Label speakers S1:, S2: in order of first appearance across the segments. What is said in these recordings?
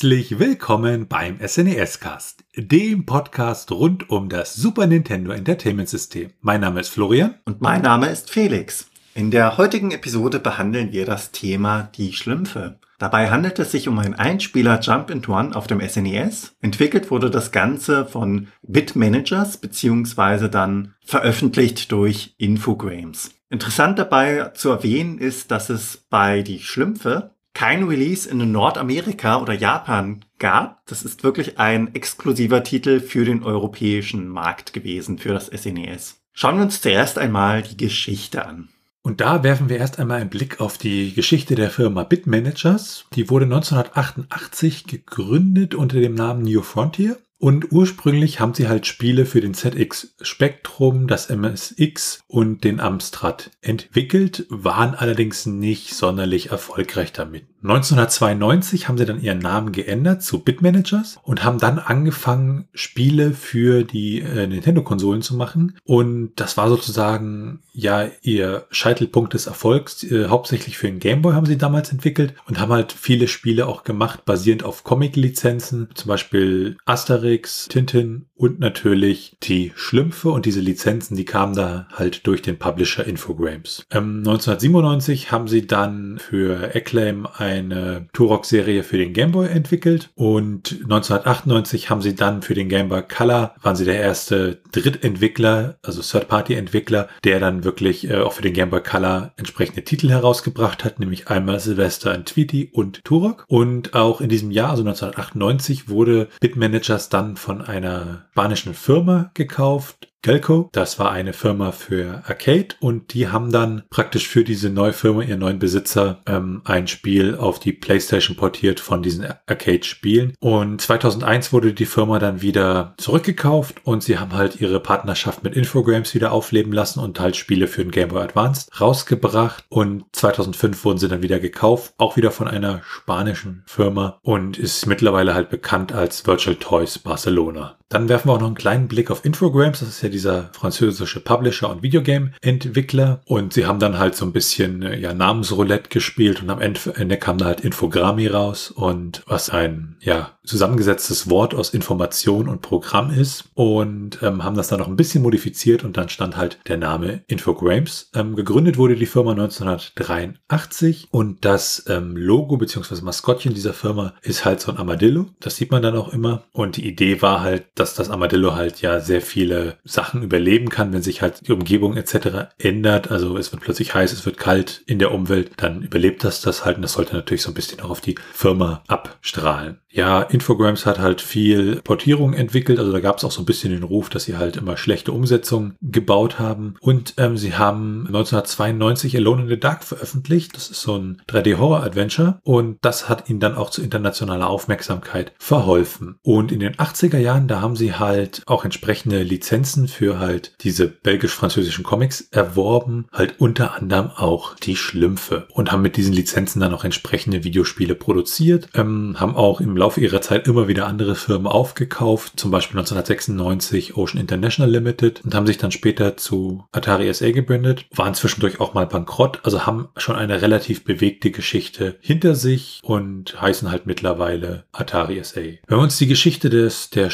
S1: Herzlich willkommen beim SNES Cast, dem Podcast rund um das Super Nintendo Entertainment System. Mein Name ist Florian
S2: und mein Name ist Felix. In der heutigen Episode behandeln wir das Thema die Schlümpfe. Dabei handelt es sich um ein Einspieler Jump and Run auf dem SNES. Entwickelt wurde das Ganze von Bitmanagers beziehungsweise dann veröffentlicht durch Infogrames. Interessant dabei zu erwähnen ist, dass es bei die Schlümpfe kein Release in Nordamerika oder Japan gab. Das ist wirklich ein exklusiver Titel für den europäischen Markt gewesen, für das SNES. E Schauen wir uns zuerst einmal die Geschichte an.
S1: Und da werfen wir erst einmal einen Blick auf die Geschichte der Firma Bitmanagers. Die wurde 1988 gegründet unter dem Namen New Frontier und ursprünglich haben sie halt Spiele für den ZX Spectrum, das MSX und den Amstrad entwickelt, waren allerdings nicht sonderlich erfolgreich damit. 1992 haben sie dann ihren Namen geändert zu Bitmanagers und haben dann angefangen, Spiele für die äh, Nintendo-Konsolen zu machen. Und das war sozusagen ja ihr Scheitelpunkt des Erfolgs. Äh, hauptsächlich für den Gameboy haben sie damals entwickelt und haben halt viele Spiele auch gemacht, basierend auf Comic-Lizenzen, zum Beispiel Asterix, Tintin und natürlich die Schlümpfe und diese Lizenzen, die kamen da halt durch den Publisher Infogrames. Ähm, 1997 haben sie dann für Acclaim eine Turok-Serie für den Game Boy entwickelt und 1998 haben sie dann für den Game Boy Color, waren sie der erste Drittentwickler, also Third-Party-Entwickler, der dann wirklich äh, auch für den Game Boy Color entsprechende Titel herausgebracht hat, nämlich einmal Sylvester und Tweety und Turok. Und auch in diesem Jahr, also 1998, wurde Bitmanagers dann von einer spanischen Firma gekauft, Gelco. Das war eine Firma für Arcade und die haben dann praktisch für diese neue Firma, ihren neuen Besitzer, ähm, ein Spiel auf die PlayStation portiert von diesen Arcade-Spielen. Und 2001 wurde die Firma dann wieder zurückgekauft und sie haben halt ihre Partnerschaft mit Infogrames wieder aufleben lassen und halt Spiele für den Game Boy Advance rausgebracht. Und 2005 wurden sie dann wieder gekauft, auch wieder von einer spanischen Firma und ist mittlerweile halt bekannt als Virtual Toys Barcelona. Dann werfen wir auch noch einen kleinen Blick auf Infogrames. Das ist ja dieser französische Publisher und Videogame-Entwickler. Und sie haben dann halt so ein bisschen äh, ja, Namensroulette gespielt und am Ende kam da halt Infogrammi raus und was ein ja zusammengesetztes Wort aus Information und Programm ist und ähm, haben das dann noch ein bisschen modifiziert und dann stand halt der Name Infogrames. Ähm, gegründet wurde die Firma 1983 und das ähm, Logo bzw. Maskottchen dieser Firma ist halt so ein Armadillo. Das sieht man dann auch immer und die Idee war halt, dass das Armadillo halt ja sehr viele Sachen überleben kann, wenn sich halt die Umgebung etc. ändert. Also es wird plötzlich heiß, es wird kalt in der Umwelt, dann überlebt das das halt und das sollte natürlich so ein bisschen auch auf die Firma abstrahlen. Ja, Infogrames hat halt viel Portierung entwickelt, also da gab es auch so ein bisschen den Ruf, dass sie halt immer schlechte Umsetzungen gebaut haben. Und ähm, sie haben 1992 Alone in the Dark veröffentlicht. Das ist so ein 3D-Horror-Adventure und das hat ihnen dann auch zu internationaler Aufmerksamkeit verholfen. Und in den 80er Jahren, da haben sie halt auch entsprechende Lizenzen für halt diese belgisch-französischen Comics erworben, halt unter anderem auch die Schlümpfe und haben mit diesen Lizenzen dann auch entsprechende Videospiele produziert, ähm, haben auch im Laufe ihrer Zeit immer wieder andere Firmen aufgekauft, zum Beispiel 1996 Ocean International Limited und haben sich dann später zu Atari SA gebrandet, waren zwischendurch auch mal bankrott, also haben schon eine relativ bewegte Geschichte hinter sich und heißen halt mittlerweile Atari SA. Wenn wir uns die Geschichte des, der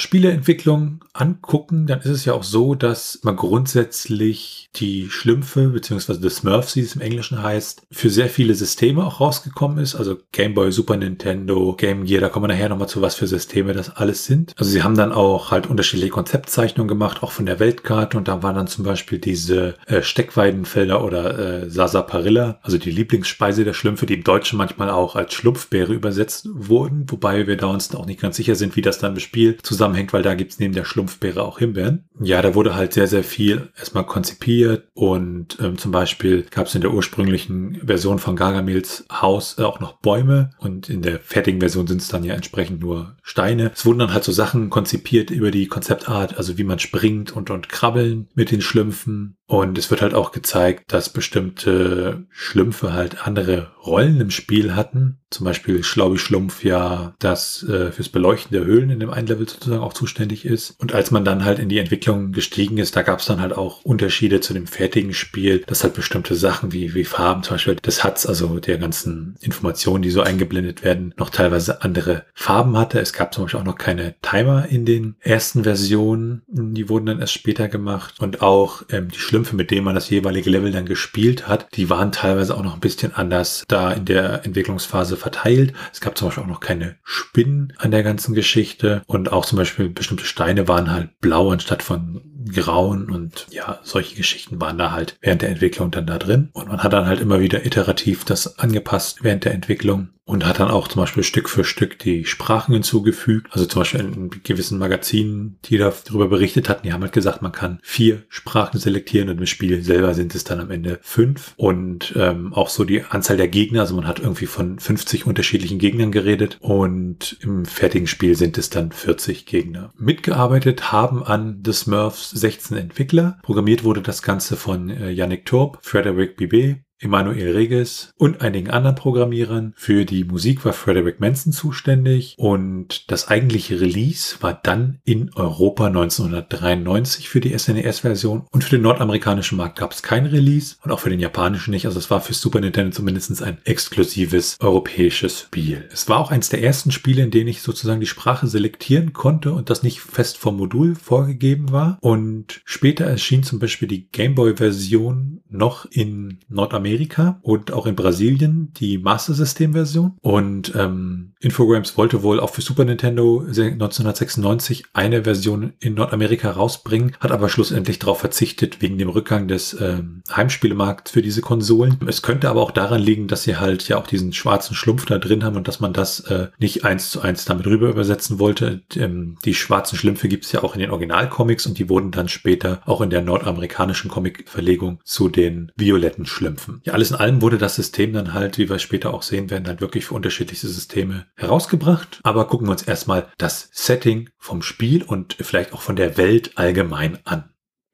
S1: Spieleentwicklung angucken, dann ist es ja auch so, dass man grundsätzlich die Schlümpfe beziehungsweise The Smurfs, wie es im Englischen heißt, für sehr viele Systeme auch rausgekommen ist, also Game Boy, Super Nintendo, Game Gear, da kommen wir nachher nochmal zu, was für Systeme das alles sind. Also sie haben dann auch halt unterschiedliche Konzeptzeichnungen gemacht, auch von der Weltkarte. Und da waren dann zum Beispiel diese äh, Steckweidenfelder oder äh, Sasaparilla, also die Lieblingsspeise der Schlümpfe, die im Deutschen manchmal auch als Schlumpfbeere übersetzt wurden. Wobei wir da uns auch nicht ganz sicher sind, wie das dann im Spiel zusammenhängt, weil da gibt's neben der Schlumpfbeere auch Himbeeren. Ja, da wurde halt sehr, sehr viel erstmal konzipiert und ähm, zum Beispiel gab es in der ursprünglichen Version von Gargamels Haus äh, auch noch Bäume und in der fertigen Version sind es dann ja entsprechend nur Steine. Es wurden dann halt so Sachen konzipiert über die Konzeptart, also wie man springt und, und krabbeln mit den Schlümpfen. Und es wird halt auch gezeigt, dass bestimmte Schlümpfe halt andere Rollen im Spiel hatten. Zum Beispiel Schlaubi Schlumpf ja das äh, fürs Beleuchten der Höhlen in dem einen Level sozusagen auch zuständig ist. Und als man dann halt in die Entwicklung gestiegen ist, da gab es dann halt auch Unterschiede zu dem fertigen Spiel, dass halt bestimmte Sachen wie, wie Farben zum Beispiel des HUDs, also der ganzen Informationen, die so eingeblendet werden, noch teilweise andere Farben hatte. Es gab zum Beispiel auch noch keine Timer in den ersten Versionen. Die wurden dann erst später gemacht. Und auch ähm, die Schlümpfe, mit denen man das jeweilige Level dann gespielt hat, die waren teilweise auch noch ein bisschen anders da in der Entwicklungsphase verteilt. Es gab zum Beispiel auch noch keine Spinnen an der ganzen Geschichte. Und auch zum Beispiel bestimmte Steine waren halt blau anstatt von grauen. Und ja, solche Geschichten waren da halt während der Entwicklung dann da drin. Und man hat dann halt immer wieder iterativ das angepasst während der Entwicklung und hat dann auch zum Beispiel Stück für Stück die Sprachen hinzugefügt. Also zum Beispiel in gewissen Magazinen, die darüber berichtet hatten, die haben halt gesagt, man kann vier Sprachen selektieren und im Spiel selber sind es dann am Ende fünf. Und ähm, auch so die Anzahl der Gegner, also man hat irgendwie von 50 unterschiedlichen Gegnern geredet und im fertigen Spiel sind es dann 40 Gegner. Mitgearbeitet haben an The Smurfs 16 Entwickler. Programmiert wurde das Ganze von äh, Yannick Torp, Frederick Bibet, Emanuel Reges und einigen anderen Programmierern. Für die Musik war Frederick Manson zuständig und das eigentliche Release war dann in Europa 1993 für die SNES-Version und für den nordamerikanischen Markt gab es kein Release und auch für den japanischen nicht. Also es war für Super Nintendo zumindest ein exklusives europäisches Spiel. Es war auch eines der ersten Spiele, in denen ich sozusagen die Sprache selektieren konnte und das nicht fest vom Modul vorgegeben war. Und später erschien zum Beispiel die Gameboy-Version noch in Nordamerika Amerika und auch in Brasilien die Master System Version. Und ähm, Infogrames wollte wohl auch für Super Nintendo 1996 eine Version in Nordamerika rausbringen, hat aber schlussendlich darauf verzichtet wegen dem Rückgang des ähm, Heimspielemarkts für diese Konsolen. Es könnte aber auch daran liegen, dass sie halt ja auch diesen schwarzen Schlumpf da drin haben und dass man das äh, nicht eins zu eins damit rüber übersetzen wollte. Ähm, die schwarzen Schlümpfe gibt es ja auch in den Originalcomics und die wurden dann später auch in der nordamerikanischen Comic-Verlegung zu den violetten Schlümpfen ja, alles in allem wurde das System dann halt, wie wir später auch sehen werden, dann wirklich für unterschiedlichste Systeme herausgebracht. Aber gucken wir uns erstmal das Setting vom Spiel und vielleicht auch von der Welt allgemein an.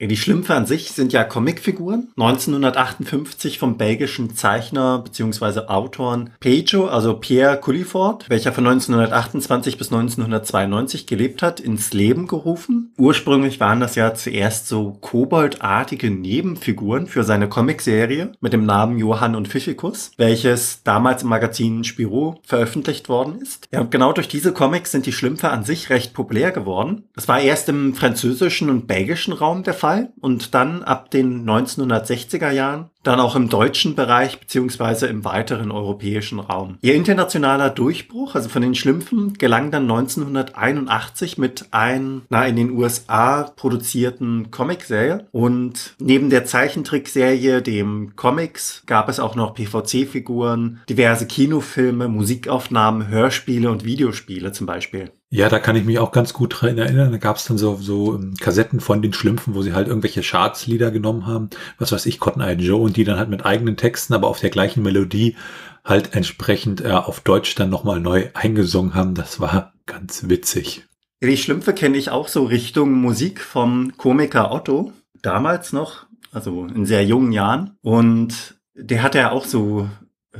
S2: Die Schlümpfe an sich sind ja Comicfiguren. 1958 vom belgischen Zeichner bzw. Autoren Pejo, also Pierre Culliford, welcher von 1928 bis 1992 gelebt hat, ins Leben gerufen. Ursprünglich waren das ja zuerst so koboldartige Nebenfiguren für seine Comicserie mit dem Namen Johann und Pfiffikus, welches damals im Magazin Spirou veröffentlicht worden ist. Ja, und genau durch diese Comics sind die Schlümpfe an sich recht populär geworden. Das war erst im französischen und belgischen Raum der Fall Fall und dann ab den 1960er Jahren dann auch im deutschen Bereich beziehungsweise im weiteren europäischen Raum. Ihr internationaler Durchbruch, also von den Schlümpfen, gelang dann 1981 mit einer in den USA produzierten Comicserie und neben der Zeichentrickserie, dem Comics, gab es auch noch PVC-Figuren, diverse Kinofilme, Musikaufnahmen, Hörspiele und Videospiele zum Beispiel.
S1: Ja, da kann ich mich auch ganz gut dran erinnern. Da gab es dann so, so ähm, Kassetten von den Schlümpfen, wo sie halt irgendwelche Chartslieder genommen haben, was weiß ich, Cotton Eye Joe, und die dann halt mit eigenen Texten, aber auf der gleichen Melodie halt entsprechend äh, auf Deutsch dann nochmal neu eingesungen haben. Das war ganz witzig.
S2: Die Schlümpfe kenne ich auch so Richtung Musik vom Komiker Otto. Damals noch, also in sehr jungen Jahren. Und der hat ja auch so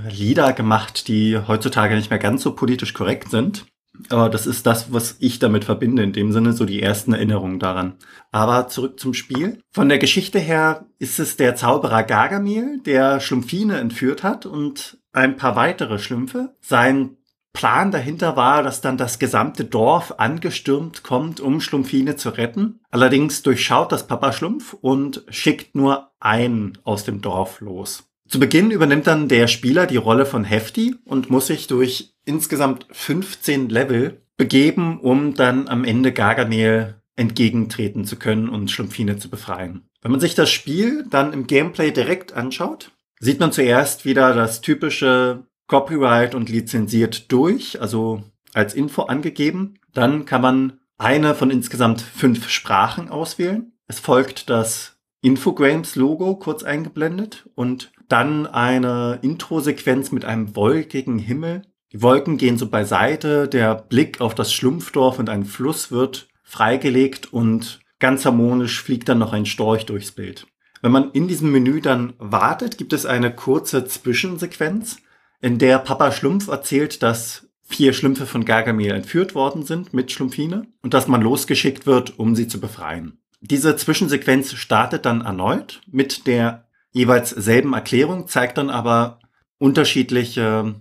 S2: Lieder gemacht, die heutzutage nicht mehr ganz so politisch korrekt sind. Aber das ist das, was ich damit verbinde, in dem Sinne so die ersten Erinnerungen daran. Aber zurück zum Spiel. Von der Geschichte her ist es der Zauberer Gargamel, der Schlumpfine entführt hat und ein paar weitere Schlümpfe. Sein Plan dahinter war, dass dann das gesamte Dorf angestürmt kommt, um Schlumpfine zu retten. Allerdings durchschaut das Papa Schlumpf und schickt nur einen aus dem Dorf los. Zu Beginn übernimmt dann der Spieler die Rolle von Hefty und muss sich durch insgesamt 15 Level begeben, um dann am Ende Gargamel entgegentreten zu können und Schlumpfine zu befreien. Wenn man sich das Spiel dann im Gameplay direkt anschaut, sieht man zuerst wieder das typische Copyright und lizenziert durch, also als Info angegeben. Dann kann man eine von insgesamt fünf Sprachen auswählen. Es folgt das Infogrames-Logo kurz eingeblendet und dann eine Intro-Sequenz mit einem wolkigen Himmel. Die Wolken gehen so beiseite, der Blick auf das Schlumpfdorf und einen Fluss wird freigelegt und ganz harmonisch fliegt dann noch ein Storch durchs Bild. Wenn man in diesem Menü dann wartet, gibt es eine kurze Zwischensequenz, in der Papa Schlumpf erzählt, dass vier Schlümpfe von Gargamel entführt worden sind mit Schlumpfine und dass man losgeschickt wird, um sie zu befreien. Diese Zwischensequenz startet dann erneut mit der jeweils selben Erklärung, zeigt dann aber unterschiedliche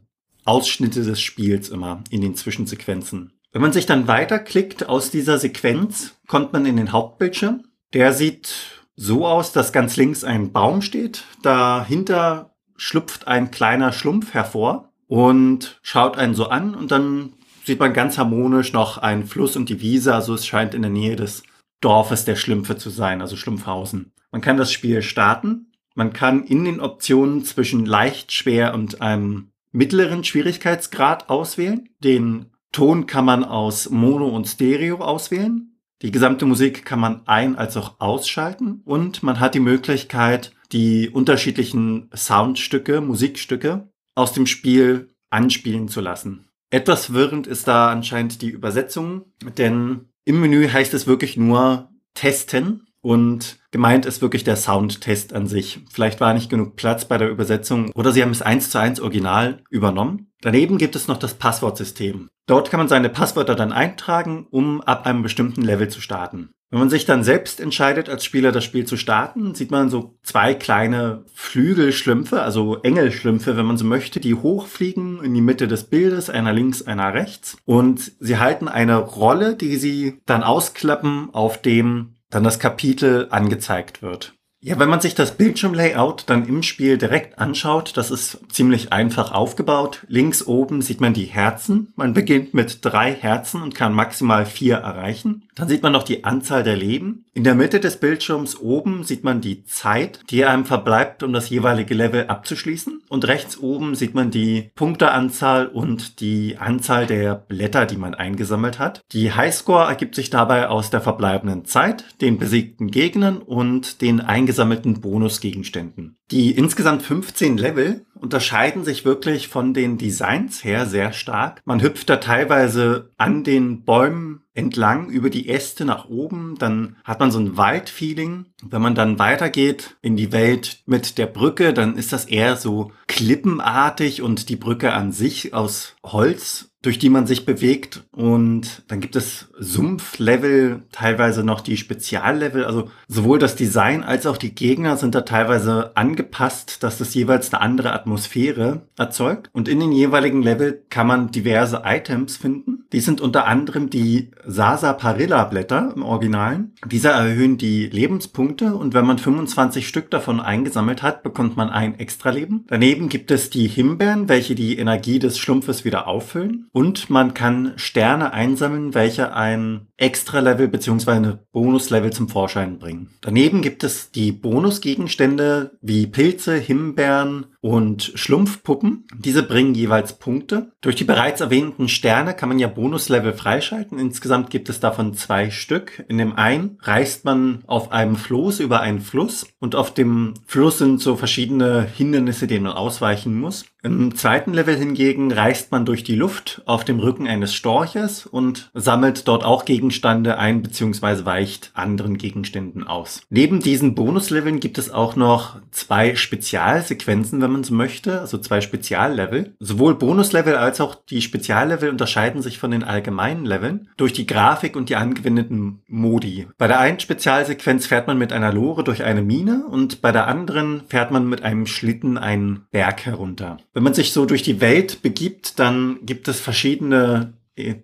S2: Ausschnitte des Spiels immer in den Zwischensequenzen. Wenn man sich dann weiterklickt aus dieser Sequenz, kommt man in den Hauptbildschirm. Der sieht so aus, dass ganz links ein Baum steht. Dahinter schlüpft ein kleiner Schlumpf hervor und schaut einen so an und dann sieht man ganz harmonisch noch einen Fluss und die Wiese. Also es scheint in der Nähe des Dorfes der Schlümpfe zu sein, also Schlumpfhausen. Man kann das Spiel starten. Man kann in den Optionen zwischen leicht, schwer und einem mittleren Schwierigkeitsgrad auswählen. Den Ton kann man aus Mono und Stereo auswählen. Die gesamte Musik kann man ein- als auch ausschalten und man hat die Möglichkeit, die unterschiedlichen Soundstücke, Musikstücke aus dem Spiel anspielen zu lassen. Etwas wirrend ist da anscheinend die Übersetzung, denn im Menü heißt es wirklich nur testen und gemeint ist wirklich der Soundtest an sich. Vielleicht war nicht genug Platz bei der Übersetzung oder sie haben es eins zu eins original übernommen. Daneben gibt es noch das Passwortsystem. Dort kann man seine Passwörter dann eintragen, um ab einem bestimmten Level zu starten. Wenn man sich dann selbst entscheidet, als Spieler das Spiel zu starten, sieht man so zwei kleine Flügelschlümpfe, also Engelschlümpfe, wenn man so möchte, die hochfliegen in die Mitte des Bildes, einer links, einer rechts. Und sie halten eine Rolle, die sie dann ausklappen, auf dem dann das Kapitel angezeigt wird. Ja, wenn man sich das Bildschirmlayout dann im Spiel direkt anschaut, das ist ziemlich einfach aufgebaut. Links oben sieht man die Herzen. Man beginnt mit drei Herzen und kann maximal vier erreichen. Dann sieht man noch die Anzahl der Leben. In der Mitte des Bildschirms oben sieht man die Zeit, die einem verbleibt, um das jeweilige Level abzuschließen. Und rechts oben sieht man die Punkteanzahl und die Anzahl der Blätter, die man eingesammelt hat. Die Highscore ergibt sich dabei aus der verbleibenden Zeit, den besiegten Gegnern und den eingesammelten Bonusgegenständen. Die insgesamt 15 Level unterscheiden sich wirklich von den Designs her sehr stark. Man hüpft da teilweise an den Bäumen entlang über die Äste nach oben, dann hat man so ein Waldfeeling. Wenn man dann weitergeht in die Welt mit der Brücke, dann ist das eher so klippenartig und die Brücke an sich aus Holz durch die man sich bewegt. Und dann gibt es Sumpflevel, teilweise noch die Speziallevel. Also sowohl das Design als auch die Gegner sind da teilweise angepasst, dass das jeweils eine andere Atmosphäre erzeugt. Und in den jeweiligen Level kann man diverse Items finden. Die sind unter anderem die Sarsaparilla Blätter im Originalen. Diese erhöhen die Lebenspunkte und wenn man 25 Stück davon eingesammelt hat, bekommt man ein Extra-Leben. Daneben gibt es die Himbeeren, welche die Energie des Schlumpfes wieder auffüllen. Und man kann Sterne einsammeln, welche ein Extra-Level bzw. Bonus-Level zum Vorschein bringen. Daneben gibt es die Bonusgegenstände wie Pilze, Himbeeren und Schlumpfpuppen. Diese bringen jeweils Punkte. Durch die bereits erwähnten Sterne kann man ja Bonus-Level freischalten. Insgesamt gibt es davon zwei Stück. In dem einen reist man auf einem Floß über einen Fluss und auf dem Fluss sind so verschiedene Hindernisse, denen man ausweichen muss. Im zweiten Level hingegen reist man durch die Luft auf dem Rücken eines Storches und sammelt dort auch Gegenstände ein bzw. weicht anderen Gegenständen aus. Neben diesen Bonusleveln gibt es auch noch zwei Spezialsequenzen, wenn man so möchte, also zwei Speziallevel. Sowohl Bonuslevel als auch die Speziallevel unterscheiden sich von den allgemeinen Leveln durch die Grafik und die angewendeten Modi. Bei der einen Spezialsequenz fährt man mit einer Lore durch eine Mine und bei der anderen fährt man mit einem Schlitten einen Berg herunter. Wenn man sich so durch die Welt begibt, dann gibt es verschiedene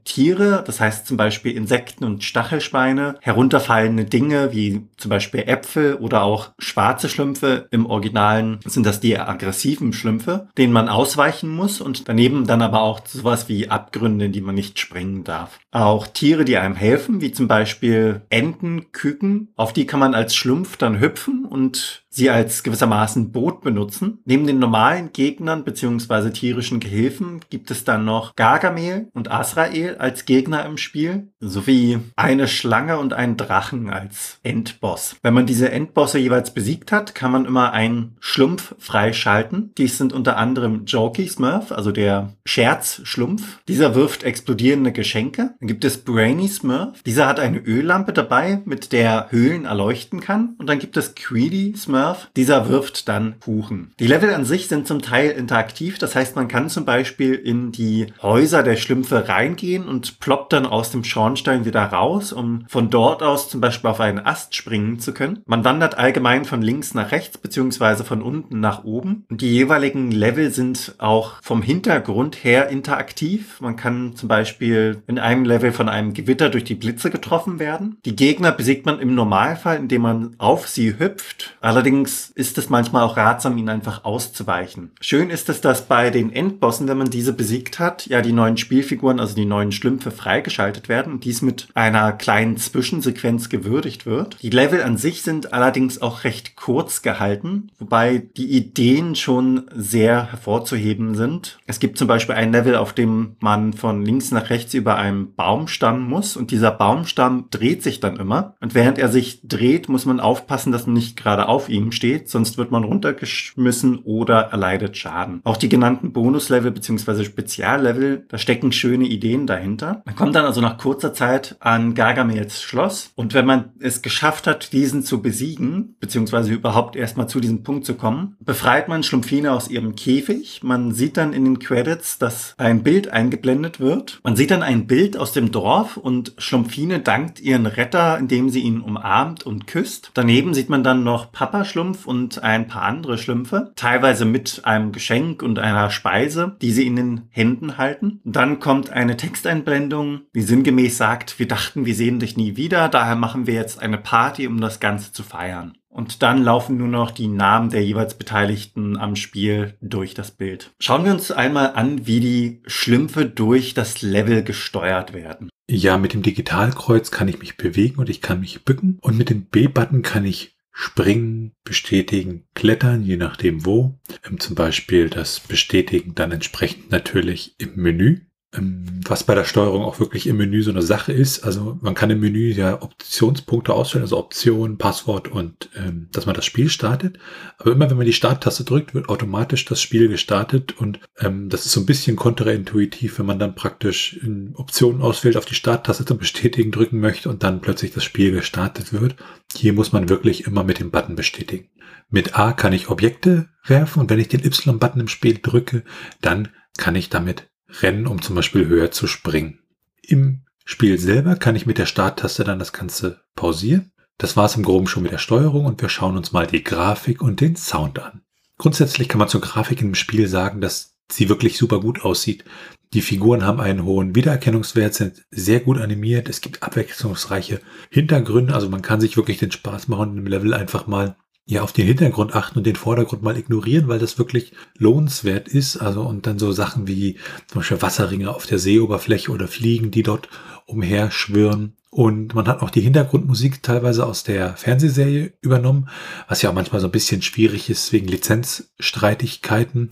S2: Tiere, das heißt zum Beispiel Insekten und Stachelschweine, herunterfallende Dinge wie zum Beispiel Äpfel oder auch schwarze Schlümpfe. Im Originalen sind das die aggressiven Schlümpfe, denen man ausweichen muss und daneben dann aber auch sowas wie Abgründe, in die man nicht springen darf. Auch Tiere, die einem helfen, wie zum Beispiel Enten, Küken, auf die kann man als Schlumpf dann hüpfen und sie als gewissermaßen Boot benutzen. Neben den normalen Gegnern bzw. tierischen Gehilfen gibt es dann noch Gargamel und Asrael als Gegner im Spiel, sowie eine Schlange und einen Drachen als Endboss. Wenn man diese Endbosse jeweils besiegt hat, kann man immer einen Schlumpf freischalten. Dies sind unter anderem Jokey Smurf, also der Scherzschlumpf. Dieser wirft explodierende Geschenke. Dann gibt es Brainy Smurf. Dieser hat eine Öllampe dabei, mit der Höhlen erleuchten kann. Und dann gibt es Greedy Smurf. Dieser wirft dann Kuchen. Die Level an sich sind zum Teil interaktiv. Das heißt, man kann zum Beispiel in die Häuser der Schlümpfe reingehen und ploppt dann aus dem Schornstein wieder raus, um von dort aus zum Beispiel auf einen Ast springen zu können. Man wandert allgemein von links nach rechts beziehungsweise von unten nach oben. Und die jeweiligen Level sind auch vom Hintergrund her interaktiv. Man kann zum Beispiel in einem Level von einem Gewitter durch die Blitze getroffen werden. Die Gegner besiegt man im Normalfall, indem man auf sie hüpft. Allerdings ist es manchmal auch ratsam, ihnen einfach auszuweichen. Schön ist es, dass bei den Endbossen, wenn man diese besiegt hat, ja die neuen Spielfiguren, also die neuen Schlümpfe freigeschaltet werden und dies mit einer kleinen Zwischensequenz gewürdigt wird. Die Level an sich sind allerdings auch recht kurz gehalten, wobei die Ideen schon sehr hervorzuheben sind. Es gibt zum Beispiel ein Level, auf dem man von links nach rechts über einem Baumstamm muss und dieser Baumstamm dreht sich dann immer. Und während er sich dreht, muss man aufpassen, dass man nicht gerade auf ihm steht, sonst wird man runtergeschmissen oder erleidet Schaden. Auch die genannten Bonuslevel bzw. Speziallevel, da stecken schöne Ideen dahinter. Man kommt dann also nach kurzer Zeit an Gargamels Schloss und wenn man es geschafft hat, diesen zu besiegen, beziehungsweise überhaupt erstmal zu diesem Punkt zu kommen, befreit man Schlumpfine aus ihrem Käfig. Man sieht dann in den Credits, dass ein Bild eingeblendet wird. Man sieht dann ein Bild aus dem Dorf und Schlumpfine dankt ihren Retter, indem sie ihn umarmt und küsst. Daneben sieht man dann noch Papa Schlumpf und ein paar andere Schlümpfe, teilweise mit einem Geschenk und einer Speise, die sie in den Händen halten. dann kommt eine Texteinblendung, die sinngemäß sagt, wir dachten, wir sehen dich nie wieder, daher machen wir jetzt eine Party, um das Ganze zu feiern. Und dann laufen nur noch die Namen der jeweils Beteiligten am Spiel durch das Bild. Schauen wir uns einmal an, wie die Schlümpfe durch das Level gesteuert werden.
S1: Ja, mit dem Digitalkreuz kann ich mich bewegen und ich kann mich bücken. Und mit dem B-Button kann ich springen, bestätigen, klettern, je nachdem wo. Ähm, zum Beispiel das Bestätigen dann entsprechend natürlich im Menü. Ähm, was bei der Steuerung auch wirklich im Menü so eine Sache ist. Also man kann im Menü ja Optionspunkte ausstellen, also Option, Passwort und ähm, dass man das Spiel startet. Aber immer wenn man die Starttaste drückt, wird automatisch das Spiel gestartet und ähm, das ist so ein bisschen kontraintuitiv, wenn man dann praktisch Optionen auswählt, auf die Starttaste zum Bestätigen drücken möchte und dann plötzlich das Spiel gestartet wird. Hier muss man wirklich immer mit dem Button bestätigen. Mit A kann ich Objekte werfen und wenn ich den Y-Button im Spiel drücke, dann kann ich damit rennen, um zum Beispiel höher zu springen. Im Spiel selber kann ich mit der Starttaste dann das Ganze pausieren. Das war es im Groben schon mit der Steuerung und wir schauen uns mal die Grafik und den Sound an. Grundsätzlich kann man zur Grafik im Spiel sagen, dass sie wirklich super gut aussieht. Die Figuren haben einen hohen Wiedererkennungswert, sind sehr gut animiert. Es gibt abwechslungsreiche Hintergründe, also man kann sich wirklich den Spaß machen, im Level einfach mal ja auf den Hintergrund achten und den Vordergrund mal ignorieren, weil das wirklich lohnenswert ist. Also und dann so Sachen wie zum Beispiel Wasserringe auf der Seeoberfläche oder Fliegen, die dort umher schwirren. Und man hat auch die Hintergrundmusik teilweise aus der Fernsehserie übernommen, was ja auch manchmal so ein bisschen schwierig ist wegen Lizenzstreitigkeiten.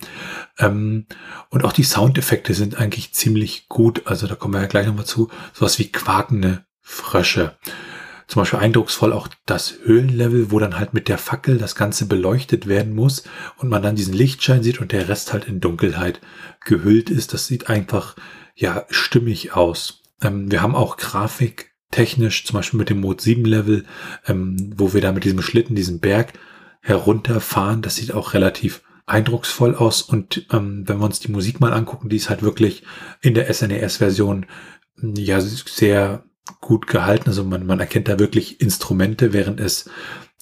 S1: Ähm, und auch die Soundeffekte sind eigentlich ziemlich gut. Also da kommen wir ja gleich nochmal zu. Sowas wie quakende Frösche zum Beispiel eindrucksvoll auch das Höhlenlevel, wo dann halt mit der Fackel das Ganze beleuchtet werden muss und man dann diesen Lichtschein sieht und der Rest halt in Dunkelheit gehüllt ist. Das sieht einfach, ja, stimmig aus. Ähm, wir haben auch Grafik technisch, zum Beispiel mit dem Mode 7 Level, ähm, wo wir da mit diesem Schlitten, diesem Berg herunterfahren. Das sieht auch relativ eindrucksvoll aus. Und ähm, wenn wir uns die Musik mal angucken, die ist halt wirklich in der SNES-Version ja sehr gut gehalten. Also man, man erkennt da wirklich Instrumente, während es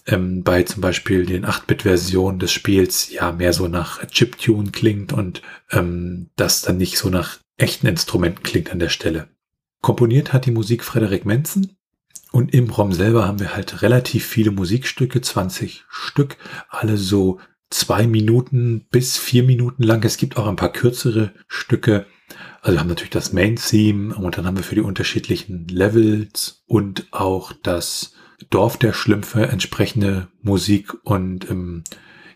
S1: ähm, bei zum Beispiel den 8-Bit-Versionen des Spiels ja mehr so nach Chiptune klingt und ähm, das dann nicht so nach echten Instrumenten klingt an der Stelle. Komponiert hat die Musik Frederik Menzen und im ROM selber haben wir halt relativ viele Musikstücke, 20 Stück, alle so zwei Minuten bis vier Minuten lang. Es gibt auch ein paar kürzere Stücke, also wir haben natürlich das Main-Theme und dann haben wir für die unterschiedlichen Levels und auch das Dorf der Schlümpfe entsprechende Musik und ähm,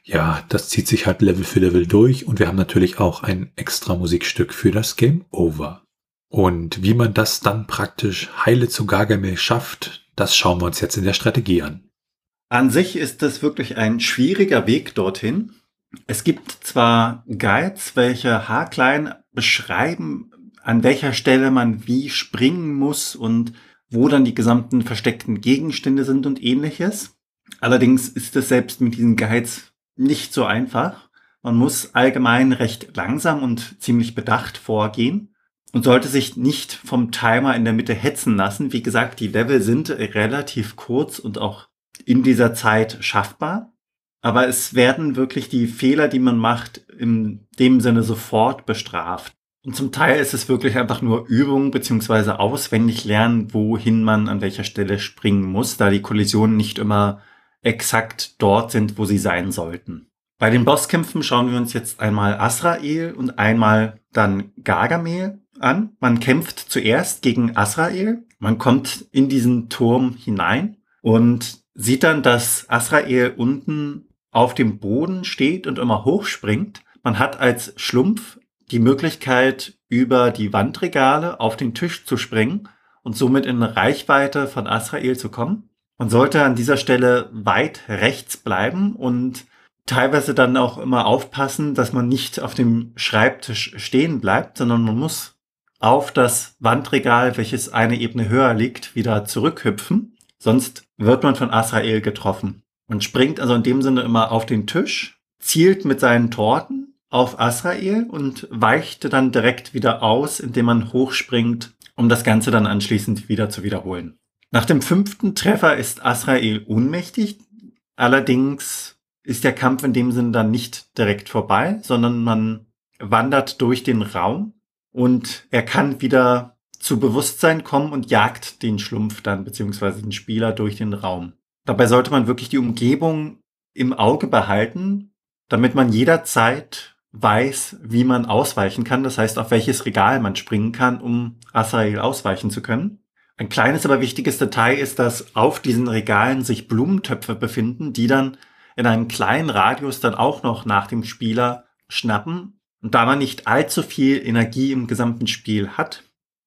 S1: ja, das zieht sich halt Level für Level durch und wir haben natürlich auch ein extra Musikstück für das Game Over. Und wie man das dann praktisch heile zu Gargamel schafft, das schauen wir uns jetzt in der Strategie an.
S2: An sich ist das wirklich ein schwieriger Weg dorthin. Es gibt zwar Guides, welche haarklein beschreiben, an welcher Stelle man wie springen muss und wo dann die gesamten versteckten Gegenstände sind und ähnliches. Allerdings ist es selbst mit diesen Guides nicht so einfach. Man muss allgemein recht langsam und ziemlich bedacht vorgehen und sollte sich nicht vom Timer in der Mitte hetzen lassen. Wie gesagt, die Level sind relativ kurz und auch in dieser Zeit schaffbar. Aber es werden wirklich die Fehler, die man macht, in dem Sinne sofort bestraft. Und zum Teil ist es wirklich einfach nur Übung beziehungsweise auswendig lernen, wohin man an welcher Stelle springen muss, da die Kollisionen nicht immer exakt dort sind, wo sie sein sollten. Bei den Bosskämpfen schauen wir uns jetzt einmal Asrael und einmal dann Gargamel an. Man kämpft zuerst gegen Asrael. Man kommt in diesen Turm hinein und sieht dann, dass Asrael unten auf dem Boden steht und immer hochspringt. Man hat als Schlumpf die Möglichkeit, über die Wandregale auf den Tisch zu springen und somit in Reichweite von Asrael zu kommen. Man sollte an dieser Stelle weit rechts bleiben und teilweise dann auch immer aufpassen, dass man nicht auf dem Schreibtisch stehen bleibt, sondern man muss auf das Wandregal, welches eine Ebene höher liegt, wieder zurückhüpfen. Sonst wird man von Asrael getroffen. Man springt also in dem Sinne immer auf den Tisch, zielt mit seinen Torten auf Asrael und weicht dann direkt wieder aus, indem man hochspringt, um das Ganze dann anschließend wieder zu wiederholen. Nach dem fünften Treffer ist Asrael ohnmächtig. Allerdings ist der Kampf in dem Sinne dann nicht direkt vorbei, sondern man wandert durch den Raum und er kann wieder zu Bewusstsein kommen und jagt den Schlumpf dann beziehungsweise den Spieler durch den Raum. Dabei sollte man wirklich die Umgebung im Auge behalten, damit man jederzeit weiß, wie man ausweichen kann. Das heißt, auf welches Regal man springen kann, um Asael ausweichen zu können. Ein kleines, aber wichtiges Detail ist, dass auf diesen Regalen sich Blumentöpfe befinden, die dann in einem kleinen Radius dann auch noch nach dem Spieler schnappen. Und da man nicht allzu viel Energie im gesamten Spiel hat,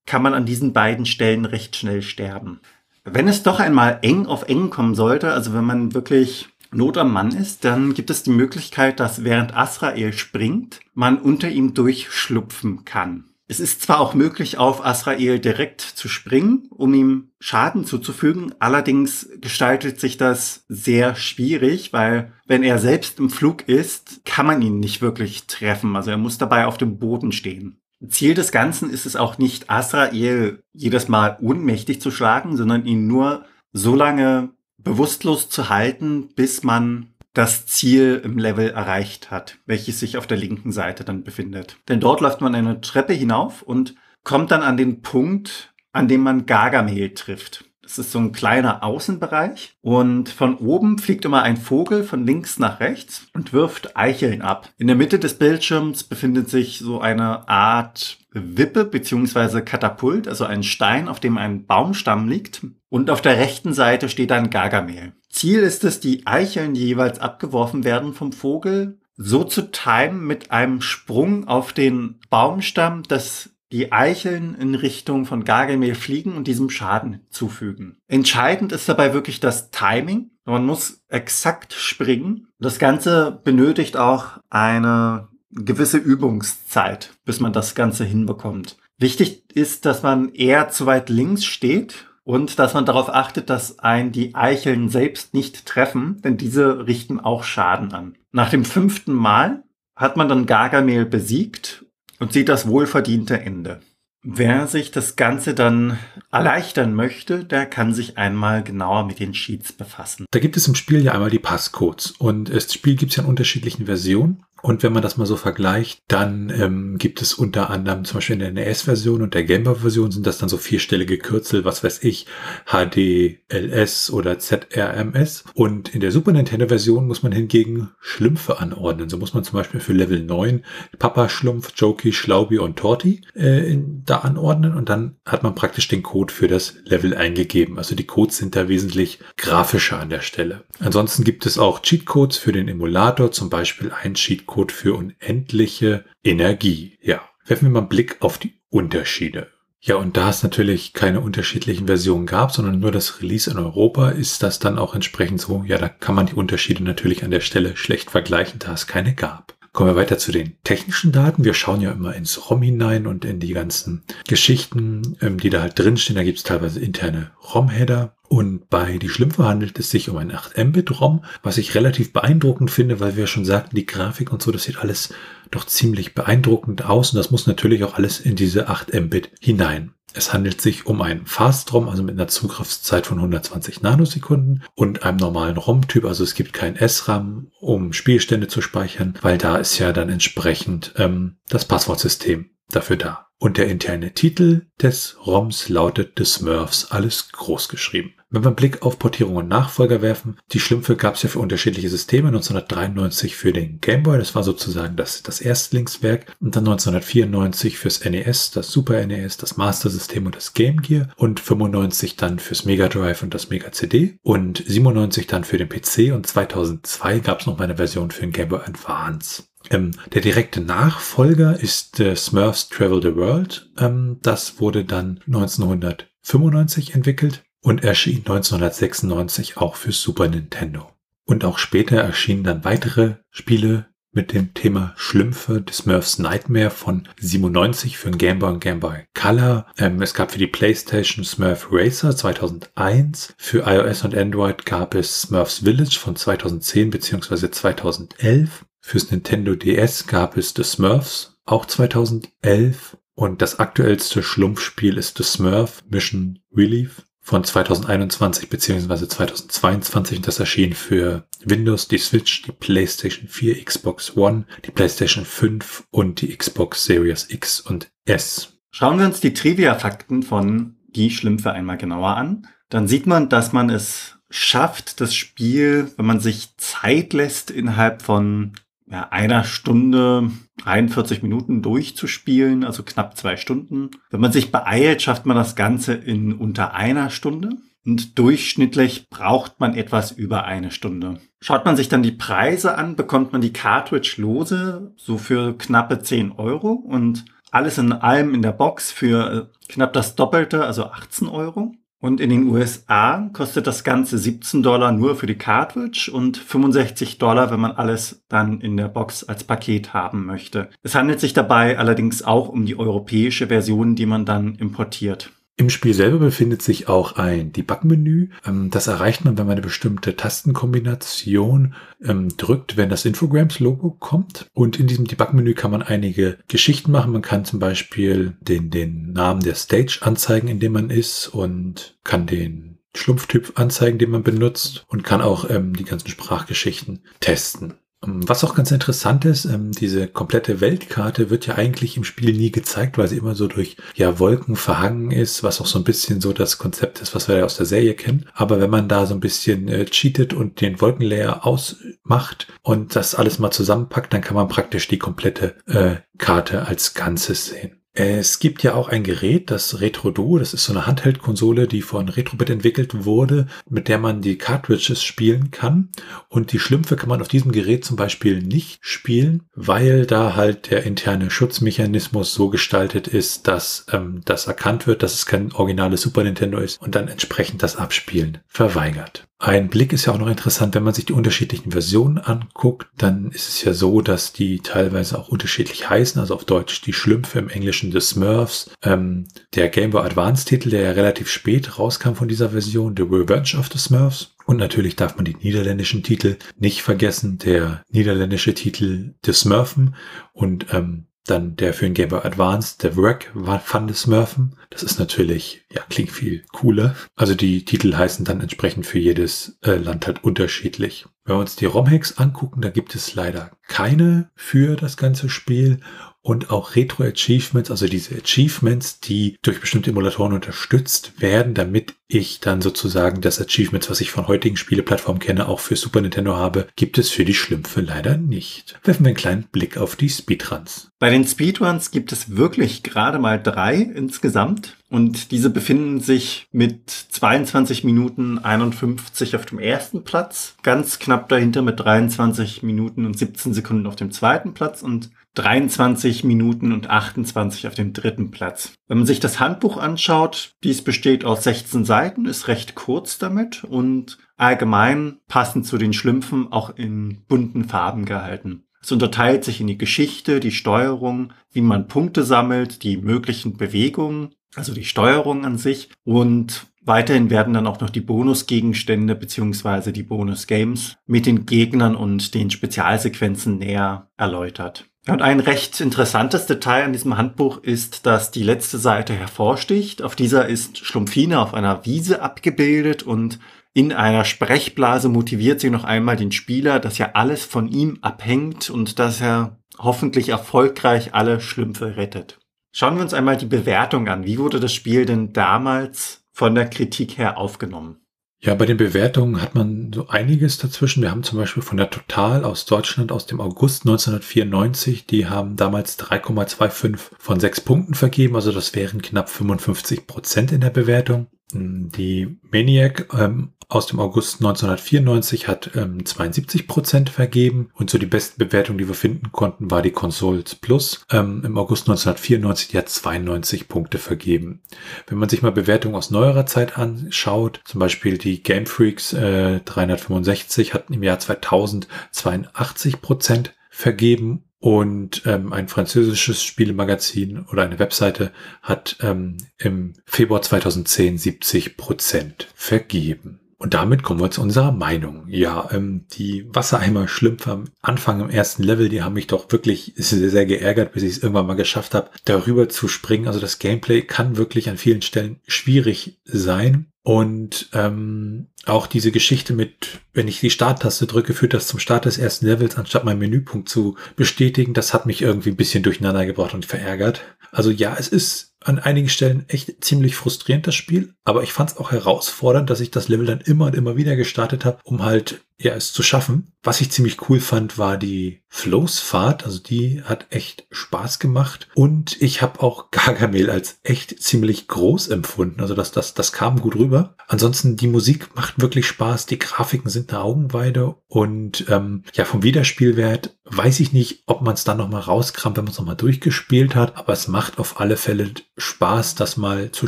S2: kann man an diesen beiden Stellen recht schnell sterben. Wenn es doch einmal eng auf eng kommen sollte, also wenn man wirklich Not am Mann ist, dann gibt es die Möglichkeit, dass während Asrael springt, man unter ihm durchschlupfen kann. Es ist zwar auch möglich, auf Asrael direkt zu springen, um ihm Schaden zuzufügen, allerdings gestaltet sich das sehr schwierig, weil wenn er selbst im Flug ist, kann man ihn nicht wirklich treffen. Also er muss dabei auf dem Boden stehen. Ziel des Ganzen ist es auch nicht, Asrael jedes Mal ohnmächtig zu schlagen, sondern ihn nur so lange bewusstlos zu halten, bis man das Ziel im Level erreicht hat, welches sich auf der linken Seite dann befindet. Denn dort läuft man eine Treppe hinauf und kommt dann an den Punkt, an dem man Gargamel trifft. Das ist so ein kleiner Außenbereich und von oben fliegt immer ein Vogel von links nach rechts und wirft Eicheln ab. In der Mitte des Bildschirms befindet sich so eine Art Wippe beziehungsweise Katapult, also ein Stein, auf dem ein Baumstamm liegt. Und auf der rechten Seite steht ein Gargamel. Ziel ist es, die Eicheln, die jeweils abgeworfen werden vom Vogel, so zu timen mit einem Sprung auf den Baumstamm, dass die Eicheln in Richtung von Gargamel fliegen und diesem Schaden zufügen. Entscheidend ist dabei wirklich das Timing. Man muss exakt springen. Das Ganze benötigt auch eine gewisse Übungszeit, bis man das Ganze hinbekommt. Wichtig ist, dass man eher zu weit links steht und dass man darauf achtet, dass ein die Eicheln selbst nicht treffen, denn diese richten auch Schaden an. Nach dem fünften Mal hat man dann Gargamel besiegt und sieht das wohlverdiente Ende. Wer sich das Ganze dann erleichtern möchte, der kann sich einmal genauer mit den Sheets befassen.
S1: Da gibt es im Spiel ja einmal die Passcodes und das Spiel gibt es ja in unterschiedlichen Versionen. Und wenn man das mal so vergleicht, dann ähm, gibt es unter anderem zum Beispiel in der NES-Version und der Gameboy-Version sind das dann so vierstellige Kürzel, was weiß ich, HDLS oder ZRMS. Und in der Super Nintendo-Version muss man hingegen Schlümpfe anordnen. So muss man zum Beispiel für Level 9 Papa Schlumpf, Jokey, Schlaubi und Torti äh, da anordnen und dann hat man praktisch den Code für das Level eingegeben. Also die Codes sind da wesentlich grafischer an der Stelle. Ansonsten gibt es auch Cheatcodes für den Emulator, zum Beispiel ein Cheatcode Quellcode für unendliche Energie. Ja, werfen wir mal einen Blick auf die Unterschiede. Ja, und da es natürlich keine unterschiedlichen Versionen gab, sondern nur das Release in Europa, ist das dann auch entsprechend so, ja, da kann man die Unterschiede natürlich an der Stelle schlecht vergleichen, da es keine gab. Kommen wir weiter zu den technischen Daten. Wir schauen ja immer ins ROM hinein und in die ganzen Geschichten, ähm, die da halt drinstehen. Da gibt es teilweise interne ROM-Header. Und bei Die Schlümpfe handelt es sich um ein 8-Mbit-ROM, was ich relativ beeindruckend finde, weil wir schon sagten, die Grafik und so, das sieht alles doch ziemlich beeindruckend aus. Und das muss natürlich auch alles in diese 8 Mbit hinein. Es handelt sich um einen Fast-ROM, also mit einer Zugriffszeit von 120 Nanosekunden und einem normalen ROM-Typ. Also es gibt kein SRAM, um Spielstände zu speichern, weil da ist ja dann entsprechend ähm, das Passwortsystem dafür da. Und der interne Titel des ROMs lautet The Smurfs, alles groß geschrieben. Wenn wir einen Blick auf Portierung und Nachfolger werfen, die Schlümpfe gab es ja für unterschiedliche Systeme. 1993 für den Game Boy, das war sozusagen das, das Erstlingswerk. Und dann 1994 fürs NES, das Super NES, das Master System und das Game Gear. Und 95 dann fürs Mega Drive und das Mega CD. Und 97 dann für den PC. Und 2002 gab es noch mal eine Version für den Game Boy Advance. Ähm, der direkte Nachfolger ist äh, Smurfs Travel the World. Ähm, das wurde dann 1995 entwickelt und erschien 1996 auch für Super Nintendo. Und auch später erschienen dann weitere Spiele mit dem Thema Schlümpfe des Smurfs Nightmare von 97 für den Game Boy und Game Boy Color. Ähm, es gab für die PlayStation Smurf Racer 2001. Für iOS und Android gab es Smurfs Village von 2010 bzw. 2011. Fürs Nintendo DS gab es The Smurfs auch 2011. Und das aktuellste Schlumpfspiel ist The Smurf Mission Relief von 2021 bzw. 2022 und das erschien für Windows, die Switch, die PlayStation 4, Xbox One, die PlayStation 5 und die Xbox Series X und S.
S2: Schauen wir uns die Trivia-Fakten von Die Schlümpfe einmal genauer an. Dann sieht man, dass man es schafft, das Spiel, wenn man sich Zeit lässt, innerhalb von ja, einer Stunde 43 Minuten durchzuspielen, also knapp zwei Stunden. Wenn man sich beeilt, schafft man das Ganze in unter einer Stunde. Und durchschnittlich braucht man etwas über eine Stunde. Schaut man sich dann die Preise an, bekommt man die Cartridge lose, so für knappe 10 Euro und alles in allem in der Box für knapp das Doppelte, also 18 Euro. Und in den USA kostet das Ganze 17 Dollar nur für die Cartridge und 65 Dollar, wenn man alles dann in der Box als Paket haben möchte. Es handelt sich dabei allerdings auch um die europäische Version, die man dann importiert.
S1: Im Spiel selber befindet sich auch ein Debug-Menü. Ähm, das erreicht man, wenn man eine bestimmte Tastenkombination ähm, drückt, wenn das Infograms-Logo kommt. Und in diesem Debug-Menü kann man einige Geschichten machen. Man kann zum Beispiel den, den Namen der Stage anzeigen, in dem man ist und kann den Schlumpftyp anzeigen, den man benutzt und kann auch ähm, die ganzen Sprachgeschichten testen. Ähm, was auch ganz interessant ist, ähm, diese komplette Weltkarte wird ja eigentlich im Spiel nie gezeigt, weil sie immer so durch ja, Wolken verhangen ist, was auch so ein bisschen so das Konzept ist, was wir ja aus der Serie kennen. Aber wenn man da so ein bisschen äh, cheatet und den Wolkenlayer ausmacht und das alles mal zusammenpackt, dann kann man praktisch die komplette äh, Karte als Ganzes sehen. Es gibt ja auch ein Gerät, das Retro Duo, das ist so eine Handheld-Konsole, die von Retrobit entwickelt wurde, mit der man die Cartridges spielen kann. Und die Schlümpfe kann man auf diesem Gerät zum Beispiel nicht spielen, weil da halt der interne Schutzmechanismus so gestaltet ist, dass ähm, das erkannt wird, dass es kein originales Super Nintendo ist und dann entsprechend das Abspielen verweigert. Ein Blick ist ja auch noch interessant, wenn man sich die unterschiedlichen Versionen anguckt, dann ist es ja so, dass die teilweise auch unterschiedlich heißen. Also auf Deutsch die Schlümpfe, im Englischen The Smurfs. Ähm, der Game Boy Advance Titel, der ja relativ spät rauskam von dieser Version, The Revenge of the Smurfs. Und natürlich darf man die niederländischen Titel nicht vergessen. Der niederländische Titel The Smurfen und ähm, dann der für den Game Boy Advance, der Wreck van de Smurfen. Das ist natürlich, ja, klingt viel cooler. Also die Titel heißen dann entsprechend für jedes äh, Land halt unterschiedlich. Wenn wir uns die ROM-Hacks angucken, da gibt es leider keine für das ganze Spiel und auch Retro-Achievements, also diese Achievements, die durch bestimmte Emulatoren unterstützt werden, damit ich dann sozusagen das Achievements, was ich von heutigen Spieleplattformen kenne, auch für Super Nintendo habe, gibt es für die Schlümpfe leider nicht. Werfen wir einen kleinen Blick auf die Speedruns.
S2: Bei den Speedruns gibt es wirklich gerade mal drei insgesamt. Und diese befinden sich mit 22 Minuten 51 auf dem ersten Platz, ganz knapp dahinter mit 23 Minuten und 17 Sekunden auf dem zweiten Platz und 23 Minuten und 28 auf dem dritten Platz. Wenn man sich das Handbuch anschaut, dies besteht aus 16 Seiten, ist recht kurz damit und allgemein passend zu den Schlümpfen auch in bunten Farben gehalten. Es unterteilt sich in die Geschichte, die Steuerung, wie man Punkte sammelt, die möglichen Bewegungen, also die Steuerung an sich und Weiterhin werden dann auch noch die Bonusgegenstände beziehungsweise die Bonus-Games mit den Gegnern und den Spezialsequenzen näher erläutert. Und ein recht interessantes Detail an diesem Handbuch ist, dass die letzte Seite hervorsticht. Auf dieser ist Schlumpfine auf einer Wiese abgebildet und in einer Sprechblase motiviert sie noch einmal den Spieler, dass ja alles von ihm abhängt und dass er hoffentlich erfolgreich alle Schlümpfe rettet. Schauen wir uns einmal die Bewertung an. Wie wurde das Spiel denn damals von der Kritik her aufgenommen?
S1: Ja, bei den Bewertungen hat man so einiges dazwischen. Wir haben zum Beispiel von der Total aus Deutschland aus dem August 1994, die haben damals 3,25 von 6 Punkten vergeben, also das wären knapp 55 Prozent in der Bewertung. Die Maniac ähm, aus dem August 1994 hat ähm, 72 Prozent vergeben und so die besten Bewertungen, die wir finden konnten, war die Consoles Plus ähm, im August 1994, die hat 92 Punkte vergeben. Wenn man sich mal Bewertungen aus neuerer Zeit anschaut, zum Beispiel die Game Freaks äh, 365 hat im Jahr 2000 82 Prozent vergeben und ähm, ein französisches Spielemagazin oder eine Webseite hat ähm, im Februar 2010 70 Prozent vergeben. Und damit kommen wir zu unserer Meinung. Ja, ähm, die Wassereimer-Schlümpfe am Anfang im ersten Level, die haben mich doch wirklich sehr, sehr geärgert, bis ich es irgendwann mal geschafft habe, darüber zu springen. Also das Gameplay kann wirklich an vielen Stellen schwierig sein. Und ähm, auch diese Geschichte mit, wenn ich die Starttaste drücke, führt das zum Start des ersten Levels, anstatt meinen Menüpunkt zu bestätigen. Das hat mich irgendwie ein bisschen durcheinander gebracht und verärgert. Also ja, es ist an einigen Stellen echt ziemlich frustrierend, das Spiel. Aber ich fand es auch herausfordernd, dass ich das Level dann immer und immer wieder gestartet habe, um halt ja, es zu schaffen. Was ich ziemlich cool fand, war die Flows-Fahrt. Also die hat echt Spaß gemacht. Und ich habe auch Gargamel als echt ziemlich groß empfunden. Also das, das, das kam gut rüber. Ansonsten, die Musik macht wirklich Spaß. Die Grafiken sind eine Augenweide. Und ähm, ja, vom Wiederspielwert weiß ich nicht, ob man es dann nochmal rauskramt, wenn man es nochmal durchgespielt hat. Aber es macht auf alle Fälle Spaß, das mal zu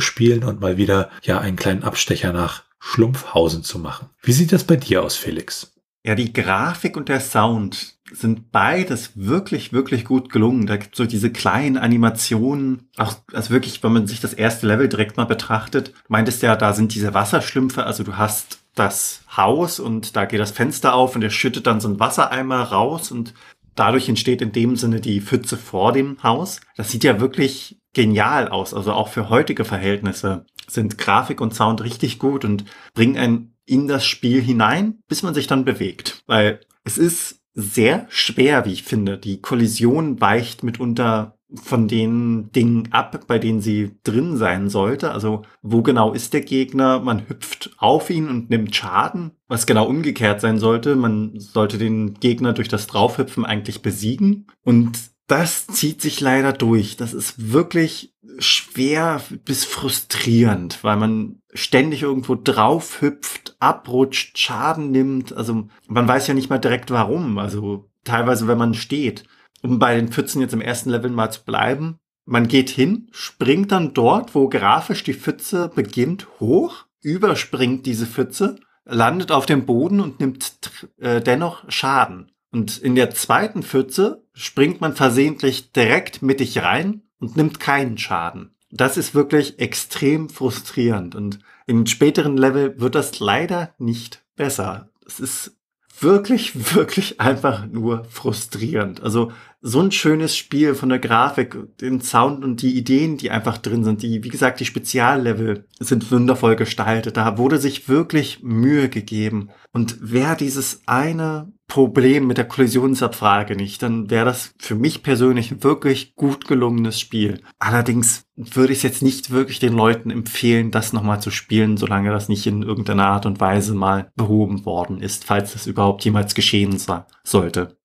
S1: spielen und mal wieder ja einen kleinen Abstecher nach Schlumpfhausen zu machen. Wie sieht das bei dir aus, Felix?
S2: Ja, die Grafik und der Sound sind beides wirklich, wirklich gut gelungen. Da gibt es so diese kleinen Animationen, auch also wirklich, wenn man sich das erste Level direkt mal betrachtet, meintest ja, da sind diese Wasserschlümpfe, also du hast das Haus und da geht das Fenster auf und er schüttet dann so einen Wassereimer raus und dadurch entsteht in dem Sinne die Pfütze vor dem Haus. Das sieht ja wirklich genial aus, also auch für heutige Verhältnisse sind Grafik und Sound richtig gut und bringen einen in das Spiel hinein, bis man sich dann bewegt. Weil es ist sehr schwer, wie ich finde. Die Kollision weicht mitunter von den Dingen ab, bei denen sie drin sein sollte. Also wo genau ist der Gegner? Man hüpft auf ihn und nimmt Schaden, was genau umgekehrt sein sollte. Man sollte den Gegner durch das Draufhüpfen eigentlich besiegen. Und das zieht sich leider durch. Das ist wirklich schwer bis frustrierend, weil man ständig irgendwo drauf hüpft, abrutscht, Schaden nimmt. Also man weiß ja nicht mal direkt warum. Also teilweise, wenn man steht. Um bei den Pfützen jetzt im ersten Level mal zu bleiben. Man geht hin, springt dann dort, wo grafisch die Pfütze beginnt, hoch, überspringt diese Pfütze, landet auf dem Boden und nimmt äh, dennoch Schaden. Und in der zweiten Pfütze springt man versehentlich direkt mittig rein und nimmt keinen Schaden. Das ist wirklich extrem frustrierend und im späteren Level wird das leider nicht besser. Es ist wirklich, wirklich einfach nur frustrierend. Also so ein schönes Spiel von der Grafik, den Sound und die Ideen, die einfach drin sind. Die, wie gesagt, die Speziallevel sind wundervoll gestaltet. Da wurde sich wirklich Mühe gegeben. Und wer dieses eine Problem mit der Kollisionsabfrage nicht, dann wäre das für mich persönlich ein wirklich gut gelungenes Spiel. Allerdings würde ich es jetzt nicht wirklich den Leuten empfehlen, das nochmal zu spielen, solange das nicht in irgendeiner Art und Weise mal behoben worden ist, falls das überhaupt jemals geschehen sollte.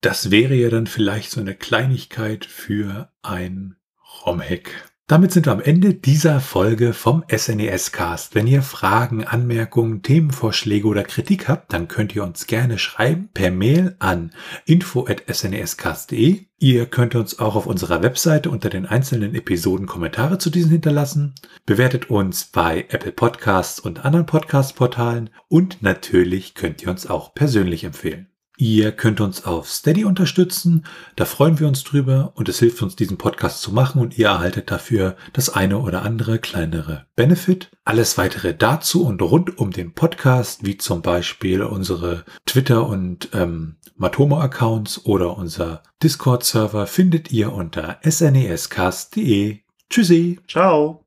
S1: Das wäre ja dann vielleicht so eine Kleinigkeit für ein ROM-Hack. Damit sind wir am Ende dieser Folge vom SNES Cast. Wenn ihr Fragen, Anmerkungen, Themenvorschläge oder Kritik habt, dann könnt ihr uns gerne schreiben per Mail an info@snescast.de. Ihr könnt uns auch auf unserer Webseite unter den einzelnen Episoden Kommentare zu diesen hinterlassen. Bewertet uns bei Apple Podcasts und anderen Podcast-Portalen und natürlich könnt ihr uns auch persönlich empfehlen. Ihr könnt uns auf Steady unterstützen, da freuen wir uns drüber und es hilft uns, diesen Podcast zu machen und ihr erhaltet dafür das eine oder andere kleinere Benefit. Alles weitere dazu und rund um den Podcast, wie zum Beispiel unsere Twitter- und ähm, Matomo-Accounts oder unser Discord-Server, findet ihr unter snescast.de. Tschüssi.
S2: Ciao.